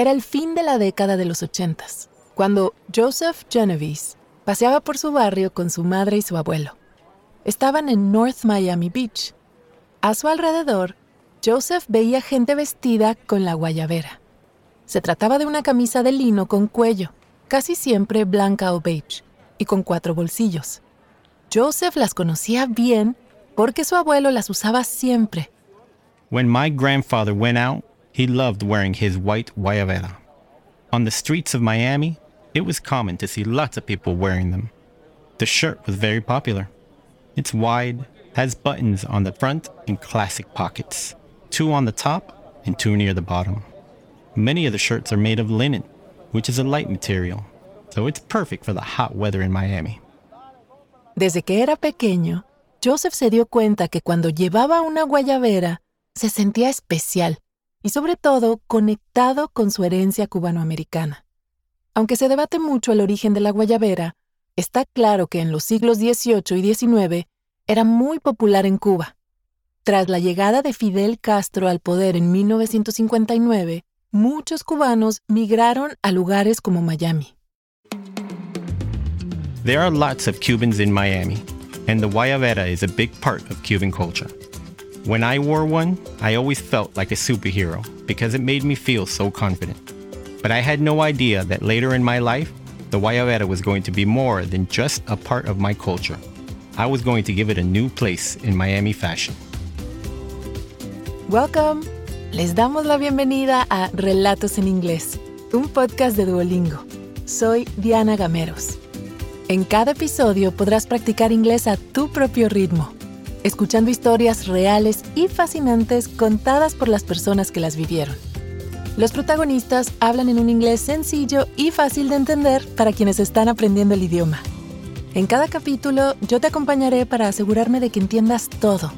Era el fin de la década de los ochentas, cuando Joseph Genovese paseaba por su barrio con su madre y su abuelo. Estaban en North Miami Beach. A su alrededor, Joseph veía gente vestida con la guayabera. Se trataba de una camisa de lino con cuello, casi siempre blanca o beige, y con cuatro bolsillos. Joseph las conocía bien porque su abuelo las usaba siempre. When my grandfather went he loved wearing his white guayabera. On the streets of Miami, it was common to see lots of people wearing them. The shirt was very popular. It's wide, has buttons on the front and classic pockets, two on the top and two near the bottom. Many of the shirts are made of linen, which is a light material, so it's perfect for the hot weather in Miami. Desde que era pequeño, Joseph se dio cuenta que cuando llevaba una guayabera, se sentía especial y sobre todo conectado con su herencia cubanoamericana. Aunque se debate mucho el origen de la guayabera, está claro que en los siglos XVIII y XIX era muy popular en Cuba. Tras la llegada de Fidel Castro al poder en 1959, muchos cubanos migraron a lugares como Miami. There are lots of Cubans in Miami, and the guayabera is a big part of Cuban culture. When I wore one, I always felt like a superhero because it made me feel so confident. But I had no idea that later in my life, the guayabera was going to be more than just a part of my culture. I was going to give it a new place in Miami fashion. Welcome. Les damos la bienvenida a Relatos en Inglés, un podcast de Duolingo. Soy Diana Gameros. En cada episodio podrás practicar inglés a tu propio ritmo, escuchando historias reales y fascinantes contadas por las personas que las vivieron. Los protagonistas hablan en un inglés sencillo y fácil de entender para quienes están aprendiendo el idioma. En cada capítulo yo te acompañaré para asegurarme de que entiendas todo.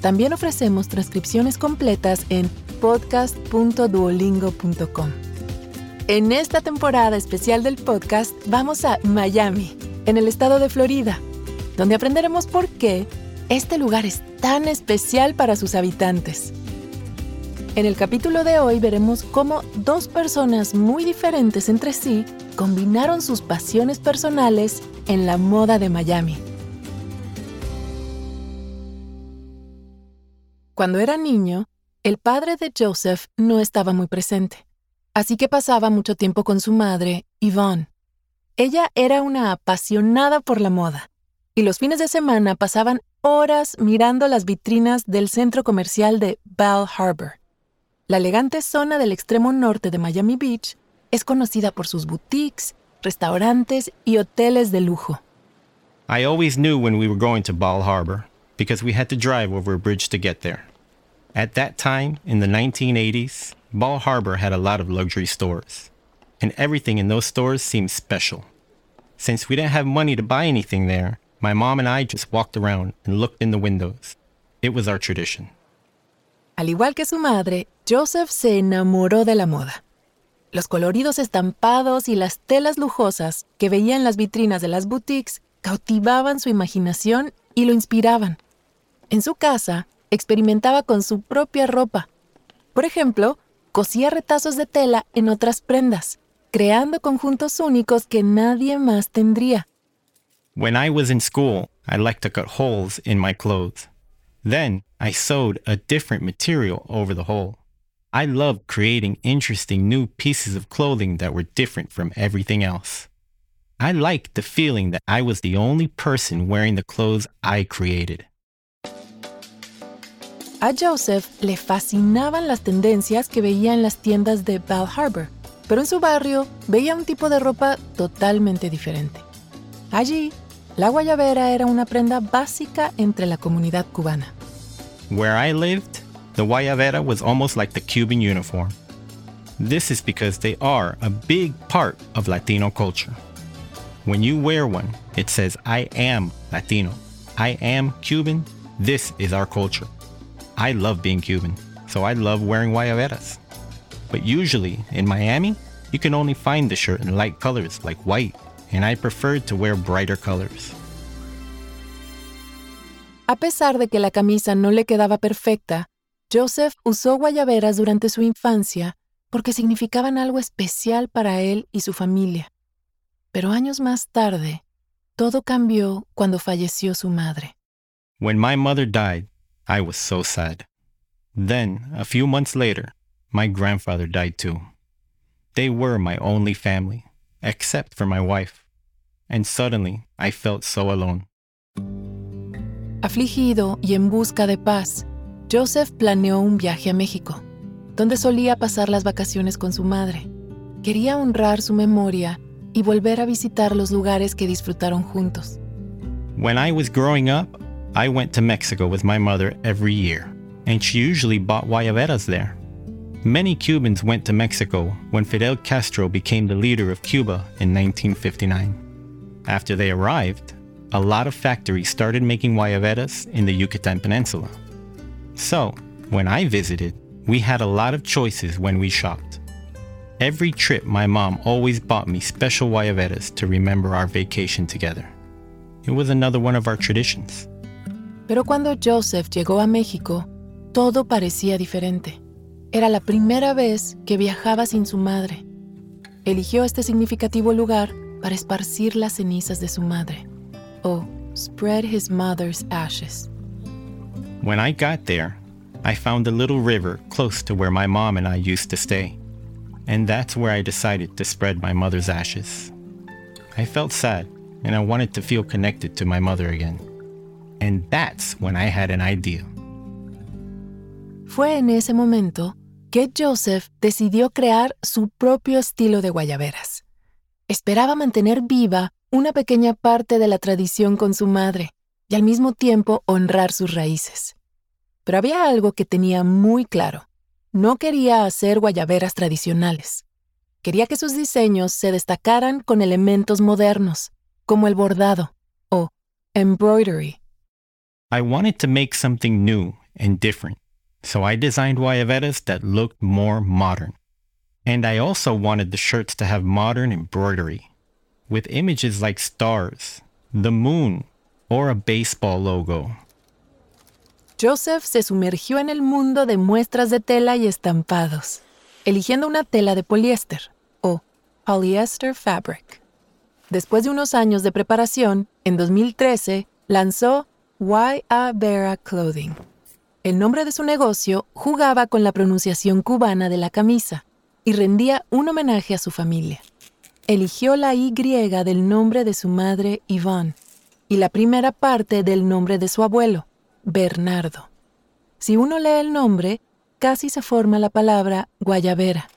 También ofrecemos transcripciones completas en podcast.duolingo.com. En esta temporada especial del podcast vamos a Miami, en el estado de Florida, donde aprenderemos por qué este lugar es tan especial para sus habitantes. En el capítulo de hoy veremos cómo dos personas muy diferentes entre sí combinaron sus pasiones personales en la moda de Miami. Cuando era niño, el padre de Joseph no estaba muy presente así que pasaba mucho tiempo con su madre, Yvonne. Ella era una apasionada por la moda, y los fines de semana pasaban horas mirando las vitrinas del centro comercial de Bal Harbor. La elegante zona del extremo norte de Miami Beach es conocida por sus boutiques, restaurantes y hoteles de lujo. I always knew when we were going to Bal Harbor because we had to drive over a bridge to get there. At that time, in the 1980s, Ball Harbor had a lot of luxury stores, and everything in those stores seemed special. Since we didn't have money to buy anything there, my mom and I just walked around and looked in the windows. It was our tradition. Al igual que su madre, Joseph se enamoró de la moda. Los coloridos estampados y las telas lujosas que veía en las vitrinas de las boutiques cautivaban su imaginación y lo inspiraban. En su casa, experimentaba con su propia ropa. Por ejemplo, cosía retazos de tela en otras prendas, creando conjuntos únicos que nadie más tendría. When I was in school, I liked to cut holes in my clothes. Then I sewed a different material over the hole. I loved creating interesting new pieces of clothing that were different from everything else. I liked the feeling that I was the only person wearing the clothes I created. A Joseph le fascinaban las tendencias que veía en las tiendas de Bal Harbour, pero en su barrio veía un tipo de ropa totalmente diferente. Allí, la guayabera era una prenda básica entre la comunidad cubana. Where I lived, the guayabera was almost like the Cuban uniform. This is because they are a big part of Latino culture. When you wear one, it says, I am Latino. I am Cuban. This is our culture. I love being Cuban, so I love wearing guayaberas. But usually in Miami, you can only find the shirt in light colors like white, and I preferred to wear brighter colors. A pesar de que la camisa no le quedaba perfecta, Joseph usó guayaberas durante su infancia porque significaban algo especial para él y su familia. Pero años más tarde, todo cambió cuando falleció su madre. When my mother died, I was so sad. Then, a few months later, my grandfather died too. They were my only family, except for my wife. And suddenly, I felt so alone. Afligido y en busca de paz, Joseph planeó un viaje a México, donde solía pasar las vacaciones con su madre. Quería honrar su memoria y volver a visitar los lugares que disfrutaron juntos. When I was growing up, I went to Mexico with my mother every year, and she usually bought guayaberas there. Many Cubans went to Mexico when Fidel Castro became the leader of Cuba in 1959. After they arrived, a lot of factories started making guayaberas in the Yucatan Peninsula. So, when I visited, we had a lot of choices when we shopped. Every trip, my mom always bought me special guayaberas to remember our vacation together. It was another one of our traditions. Pero cuando Joseph llegó a México, todo parecía diferente. Era la primera vez que viajaba sin su madre. Eligió este significativo lugar para esparcir las cenizas de su madre. O spread his mother's ashes. When I got there, I found a little river close to where my mom and I used to stay. And that's where I decided to spread my mother's ashes. I felt sad and I wanted to feel connected to my mother again. And that's when I had an idea. Fue en ese momento que Joseph decidió crear su propio estilo de guayaberas. Esperaba mantener viva una pequeña parte de la tradición con su madre y al mismo tiempo honrar sus raíces. Pero había algo que tenía muy claro. No quería hacer guayaberas tradicionales. Quería que sus diseños se destacaran con elementos modernos, como el bordado o embroidery. I wanted to make something new and different, so I designed guayaberas that looked more modern. And I also wanted the shirts to have modern embroidery, with images like stars, the moon, or a baseball logo. Joseph se sumergió en el mundo de muestras de tela y estampados, eligiendo una tela de poliéster o polyester fabric. Después de unos años de preparación, en 2013 lanzó Y.A. Vera Clothing. El nombre de su negocio jugaba con la pronunciación cubana de la camisa y rendía un homenaje a su familia. Eligió la Y del nombre de su madre Yvonne y la primera parte del nombre de su abuelo, Bernardo. Si uno lee el nombre, casi se forma la palabra guayabera.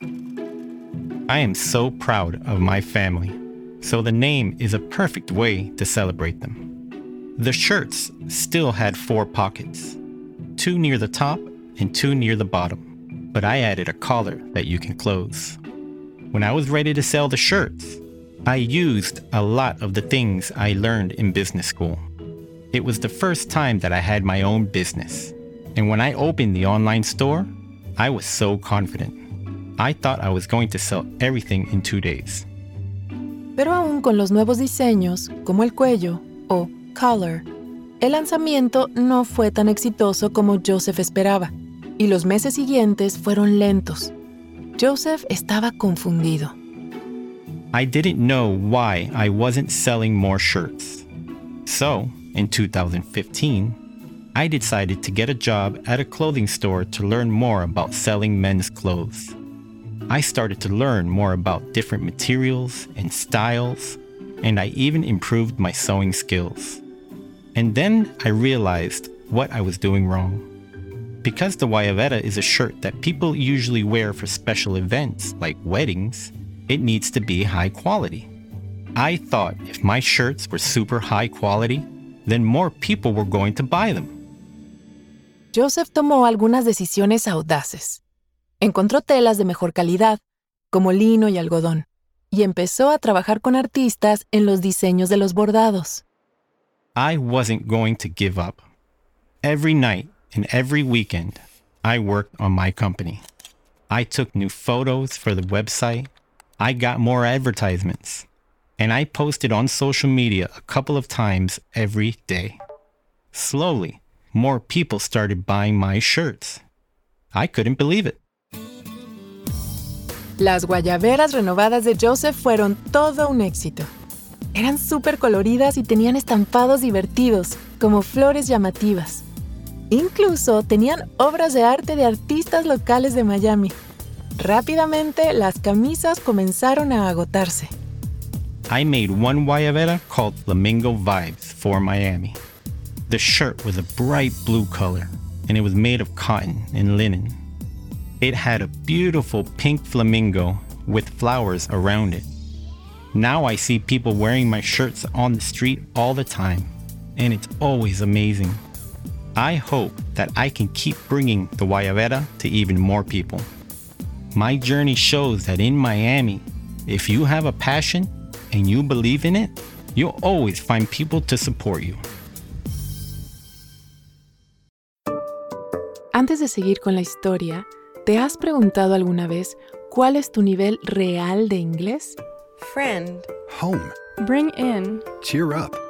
I am so proud of my family, so the name is a perfect way to celebrate them. The shirts still had four pockets, two near the top and two near the bottom, but I added a collar that you can close. When I was ready to sell the shirts, I used a lot of the things I learned in business school. It was the first time that I had my own business. And when I opened the online store, I was so confident. I thought I was going to sell everything in two days. Pero aún con los nuevos diseños, como el cuello o collar, el lanzamiento no fue tan exitoso como Joseph esperaba, y los meses siguientes fueron lentos. Joseph estaba confundido. I didn't know why I wasn't selling more shirts. So, in 2015, I decided to get a job at a clothing store to learn more about selling men's clothes. I started to learn more about different materials and styles, and I even improved my sewing skills. And then I realized what I was doing wrong. Because the Guayabera is a shirt that people usually wear for special events like weddings, it needs to be high quality. I thought if my shirts were super high quality, then more people were going to buy them. Joseph tomó algunas decisiones audaces. Encontró telas de mejor calidad, como lino y algodón, y empezó a trabajar con artistas en los diseños de los bordados. I wasn't going to give up. Every night and every weekend, I worked on my company. I took new photos for the website. I got more advertisements. And I posted on social media a couple of times every day. Slowly, more people started buying my shirts. I couldn't believe it. Las guayaberas renovadas de Joseph fueron todo un éxito. Eran súper coloridas y tenían estampados divertidos, como flores llamativas. Incluso tenían obras de arte de artistas locales de Miami. Rápidamente las camisas comenzaron a agotarse. I made one Guayabera called Flamingo Vibes for Miami. The shirt was a bright blue color and it was made of cotton and linen. It had a beautiful pink flamingo with flowers around it. Now I see people wearing my shirts on the street all the time, and it's always amazing. I hope that I can keep bringing the Guayabera to even more people. My journey shows that in Miami, if you have a passion and you believe in it, you'll always find people to support you. Antes de seguir con la historia, ¿te has preguntado alguna vez cuál es tu nivel real de inglés? Friend. Home. Bring in. Cheer up.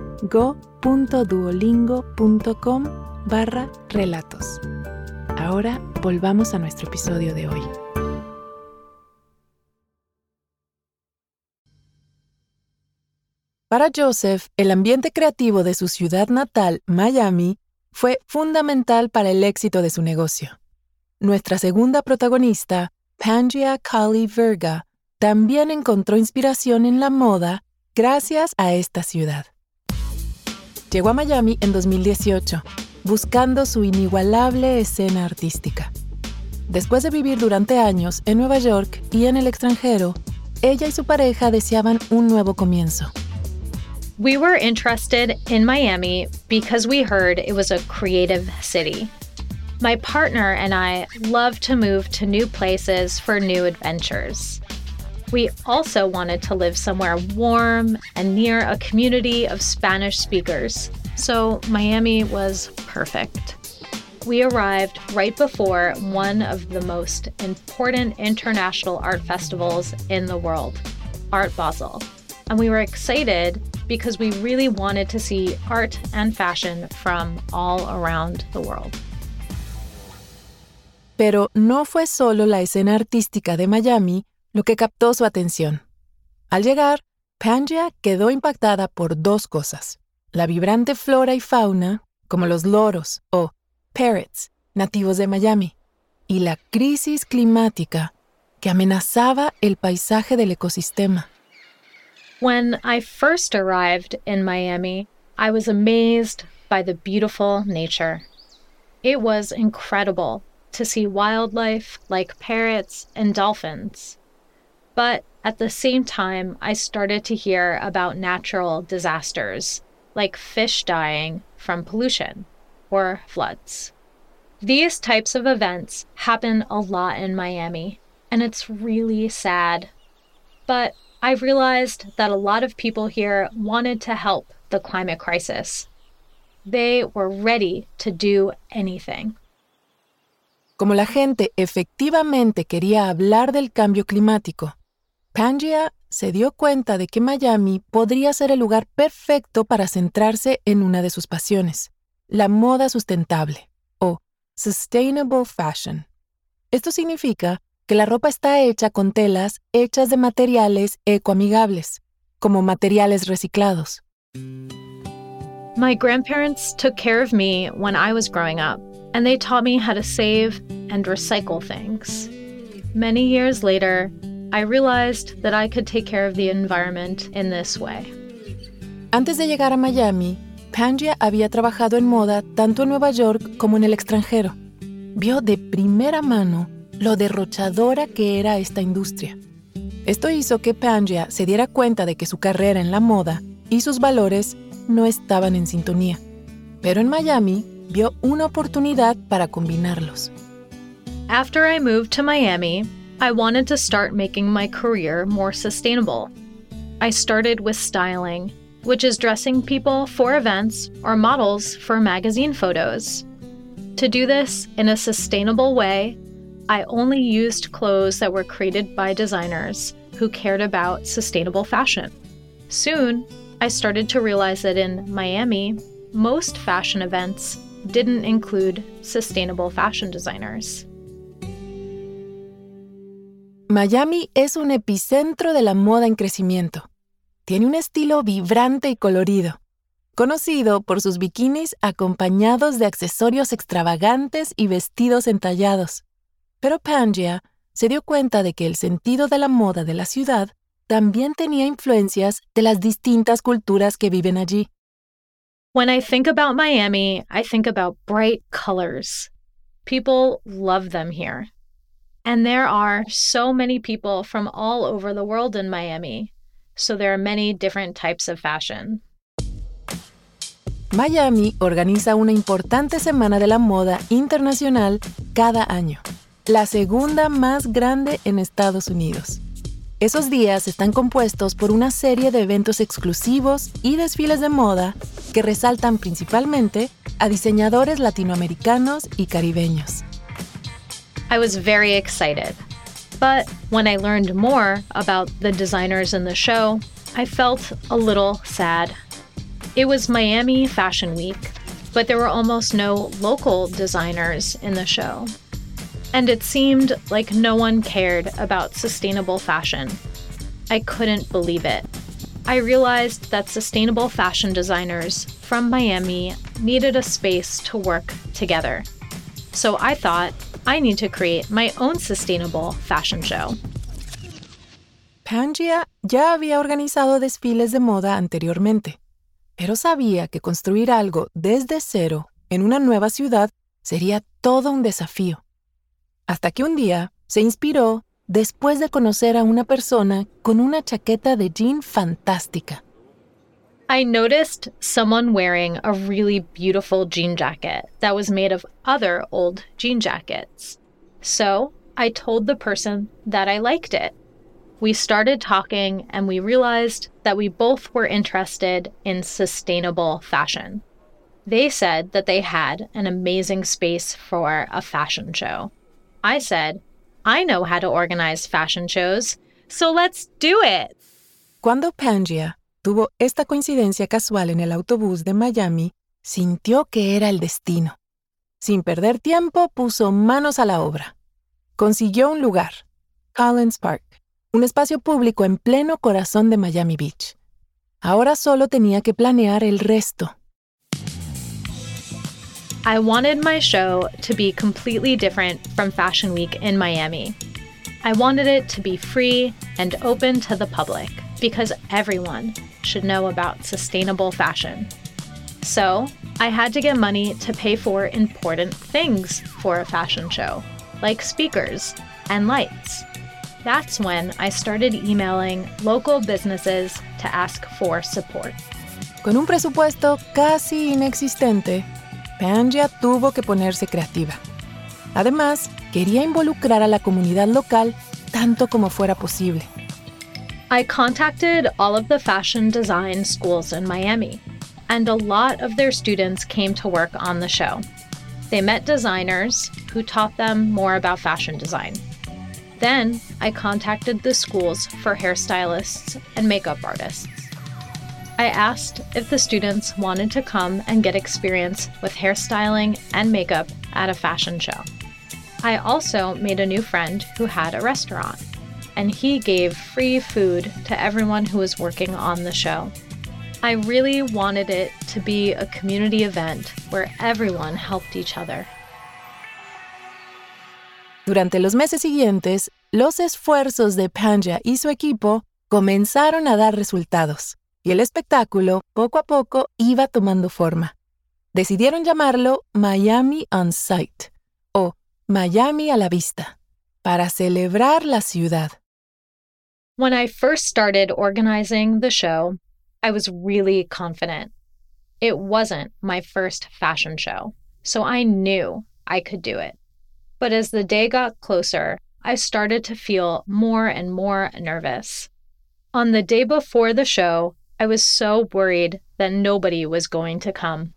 go.duolingo.com barra relatos. Ahora volvamos a nuestro episodio de hoy. Para Joseph, el ambiente creativo de su ciudad natal, Miami, fue fundamental para el éxito de su negocio. Nuestra segunda protagonista, Pangia Kali Verga, también encontró inspiración en la moda gracias a esta ciudad. Llegó a Miami en 2018, buscando su inigualable escena artística. Después de vivir durante años en Nueva York y en el extranjero, ella y su pareja deseaban un nuevo comienzo. We were interested in Miami because we heard it was a creative city. My partner and I love to move to new places for new adventures. We also wanted to live somewhere warm and near a community of Spanish speakers, so Miami was perfect. We arrived right before one of the most important international art festivals in the world, Art Basel. And we were excited because we really wanted to see art and fashion from all around the world. Pero no fue solo la escena artística de Miami lo que captó su atención. Al llegar, Pangia quedó impactada por dos cosas. La vibrante flora y fauna, como los loros o parrots, nativos de Miami, y la crisis climática que amenazaba el paisaje del ecosistema. When I first arrived in Miami, I was amazed by the beautiful nature. It was incredible to see wildlife like parrots and dolphins. But at the same time, I started to hear about natural disasters like fish dying from pollution or floods. These types of events happen a lot in Miami, and it's really sad. But I realized that a lot of people here wanted to help the climate crisis. They were ready to do anything. Como la gente efectivamente quería hablar del cambio climático, Pangia se dio cuenta de que Miami podría ser el lugar perfecto para centrarse en una de sus pasiones, la moda sustentable o Sustainable Fashion. Esto significa que la ropa está hecha con telas hechas de materiales ecoamigables, como materiales reciclados. My grandparents took care of me when I was growing up, and they taught me how to save and recycle things. Many years later, I realized that I could take care of the environment in this way. Antes de llegar a Miami, Pangia había trabajado en moda tanto en Nueva York como en el extranjero. Vio de primera mano lo derrochadora que era esta industria. Esto hizo que Pangia se diera cuenta de que su carrera en la moda y sus valores no estaban en sintonía. Pero en Miami vio una oportunidad para combinarlos. After I moved to Miami, I wanted to start making my career more sustainable. I started with styling, which is dressing people for events or models for magazine photos. To do this in a sustainable way, I only used clothes that were created by designers who cared about sustainable fashion. Soon, I started to realize that in Miami, most fashion events didn't include sustainable fashion designers. Miami es un epicentro de la moda en crecimiento. Tiene un estilo vibrante y colorido, conocido por sus bikinis acompañados de accesorios extravagantes y vestidos entallados. Pero Pangia se dio cuenta de que el sentido de la moda de la ciudad también tenía influencias de las distintas culturas que viven allí. When I think about Miami, I think about bright colors. People love them here. And there are so many people from all over the world in Miami. So there are many different types of fashion. Miami organiza una importante semana de la moda internacional cada año, la segunda más grande en Estados Unidos. Esos días están compuestos por una serie de eventos exclusivos y desfiles de moda que resaltan principalmente a diseñadores latinoamericanos y caribeños. I was very excited. But when I learned more about the designers in the show, I felt a little sad. It was Miami Fashion Week, but there were almost no local designers in the show and it seemed like no one cared about sustainable fashion. I couldn't believe it. I realized that sustainable fashion designers from Miami needed a space to work together. So I thought I need to create my own sustainable fashion show. Pangia ya había organizado desfiles de moda anteriormente, pero sabía que construir algo desde cero en una nueva ciudad sería todo un desafío. hasta que un día se inspiró después de conocer a una persona con una chaqueta de jean fantástica. I noticed someone wearing a really beautiful jean jacket that was made of other old jean jackets. So I told the person that I liked it. We started talking and we realized that we both were interested in sustainable fashion. They said that they had an amazing space for a fashion show. I said, I know how to organize fashion shows, so let's do it. Cuando Pangea tuvo esta coincidencia casual en el autobús de Miami, sintió que era el destino. Sin perder tiempo, puso manos a la obra. Consiguió un lugar, Collins Park, un espacio público en pleno corazón de Miami Beach. Ahora solo tenía que planear el resto. I wanted my show to be completely different from Fashion Week in Miami. I wanted it to be free and open to the public because everyone should know about sustainable fashion. So, I had to get money to pay for important things for a fashion show, like speakers and lights. That's when I started emailing local businesses to ask for support. Con un presupuesto casi inexistente, Pangea tuvo que ponerse creativa. Además, quería involucrar a la comunidad local tanto como fuera posible. I contacted all of the fashion design schools in Miami, and a lot of their students came to work on the show. They met designers who taught them more about fashion design. Then I contacted the schools for hairstylists and makeup artists. I asked if the students wanted to come and get experience with hairstyling and makeup at a fashion show. I also made a new friend who had a restaurant, and he gave free food to everyone who was working on the show. I really wanted it to be a community event where everyone helped each other. Durante los meses siguientes, los esfuerzos de Pangea y su equipo comenzaron a dar resultados. y el espectáculo poco a poco iba tomando forma. Decidieron llamarlo Miami on Sight o Miami a la vista para celebrar la ciudad. When I first started organizing the show, I was really confident. It wasn't my first fashion show, so I knew I could do it. But as the day got closer, I started to feel more and more nervous. On the day before the show, I was so worried that nobody was going to come.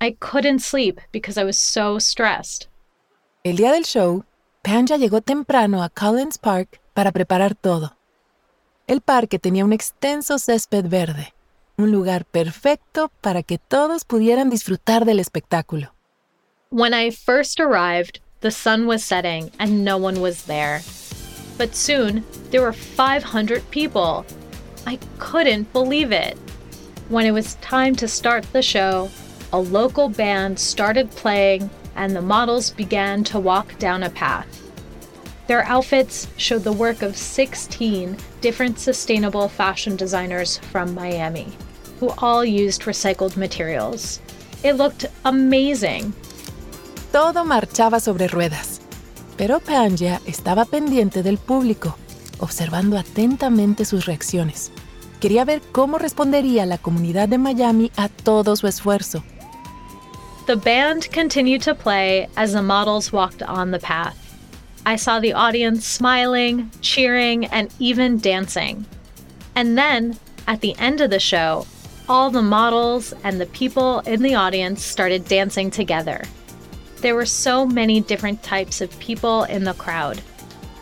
I couldn't sleep because I was so stressed. El día del show, Pangea llegó temprano a Collins Park para preparar todo. El parque tenía un extenso césped verde, un lugar perfecto para que todos pudieran disfrutar del espectáculo. When I first arrived, the sun was setting and no one was there. But soon, there were 500 people. I couldn't believe it. When it was time to start the show, a local band started playing and the models began to walk down a path. Their outfits showed the work of 16 different sustainable fashion designers from Miami, who all used recycled materials. It looked amazing. Todo marchaba sobre ruedas, pero Pangea estaba pendiente del público, observando atentamente sus reacciones. Quería ver cómo respondería la comunidad de Miami a todo su esfuerzo. The band continued to play as the models walked on the path. I saw the audience smiling, cheering, and even dancing. And then, at the end of the show, all the models and the people in the audience started dancing together. There were so many different types of people in the crowd.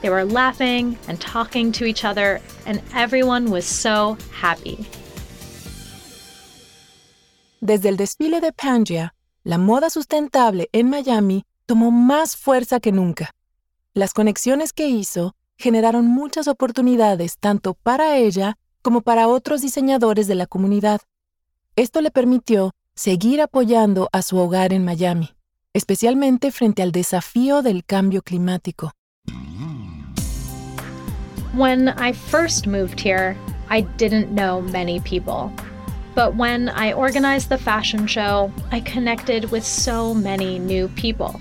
They were laughing and talking to each other, and everyone was so happy. Desde el desfile de Pangea, la moda sustentable en Miami tomó más fuerza que nunca. Las conexiones que hizo generaron muchas oportunidades tanto para ella como para otros diseñadores de la comunidad. Esto le permitió seguir apoyando a su hogar en Miami, especialmente frente al desafío del cambio climático. When I first moved here, I didn't know many people. But when I organized the fashion show, I connected with so many new people.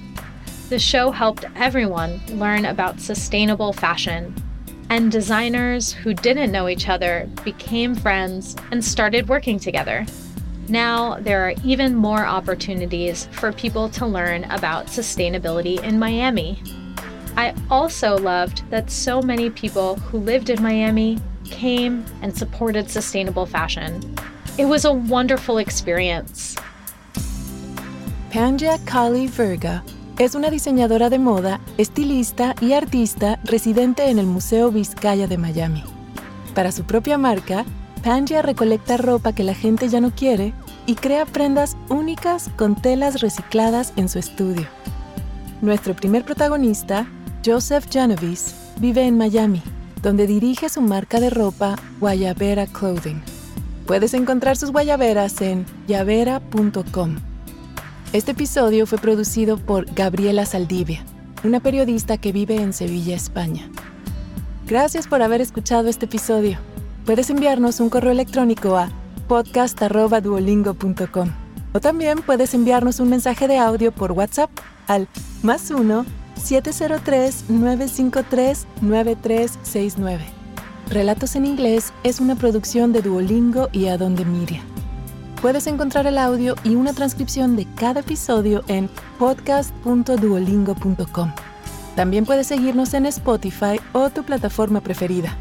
The show helped everyone learn about sustainable fashion, and designers who didn't know each other became friends and started working together. Now, there are even more opportunities for people to learn about sustainability in Miami. I also loved that so many people who lived in Miami came and supported sustainable fashion. It was a wonderful experience. Pangea Kali Virga es una diseñadora de moda, estilista y artista residente en el Museo Vizcaya de Miami. Para su propia marca, Panja recolecta ropa que la gente ya no quiere y crea prendas únicas con telas recicladas en su estudio. Nuestro primer protagonista, Joseph Genovese, vive en Miami, donde dirige su marca de ropa Guayabera Clothing. Puedes encontrar sus guayaberas en llavera.com. Este episodio fue producido por Gabriela Saldivia, una periodista que vive en Sevilla, España. Gracias por haber escuchado este episodio. Puedes enviarnos un correo electrónico a podcast.duolingo.com o también puedes enviarnos un mensaje de audio por WhatsApp al más 1 703 953 9369. Relatos en inglés es una producción de Duolingo y Adonde Miria. Puedes encontrar el audio y una transcripción de cada episodio en podcast.duolingo.com. También puedes seguirnos en Spotify o tu plataforma preferida.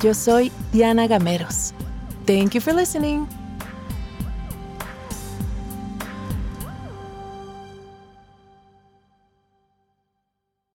Yo soy Diana Gameros. Thank you for listening.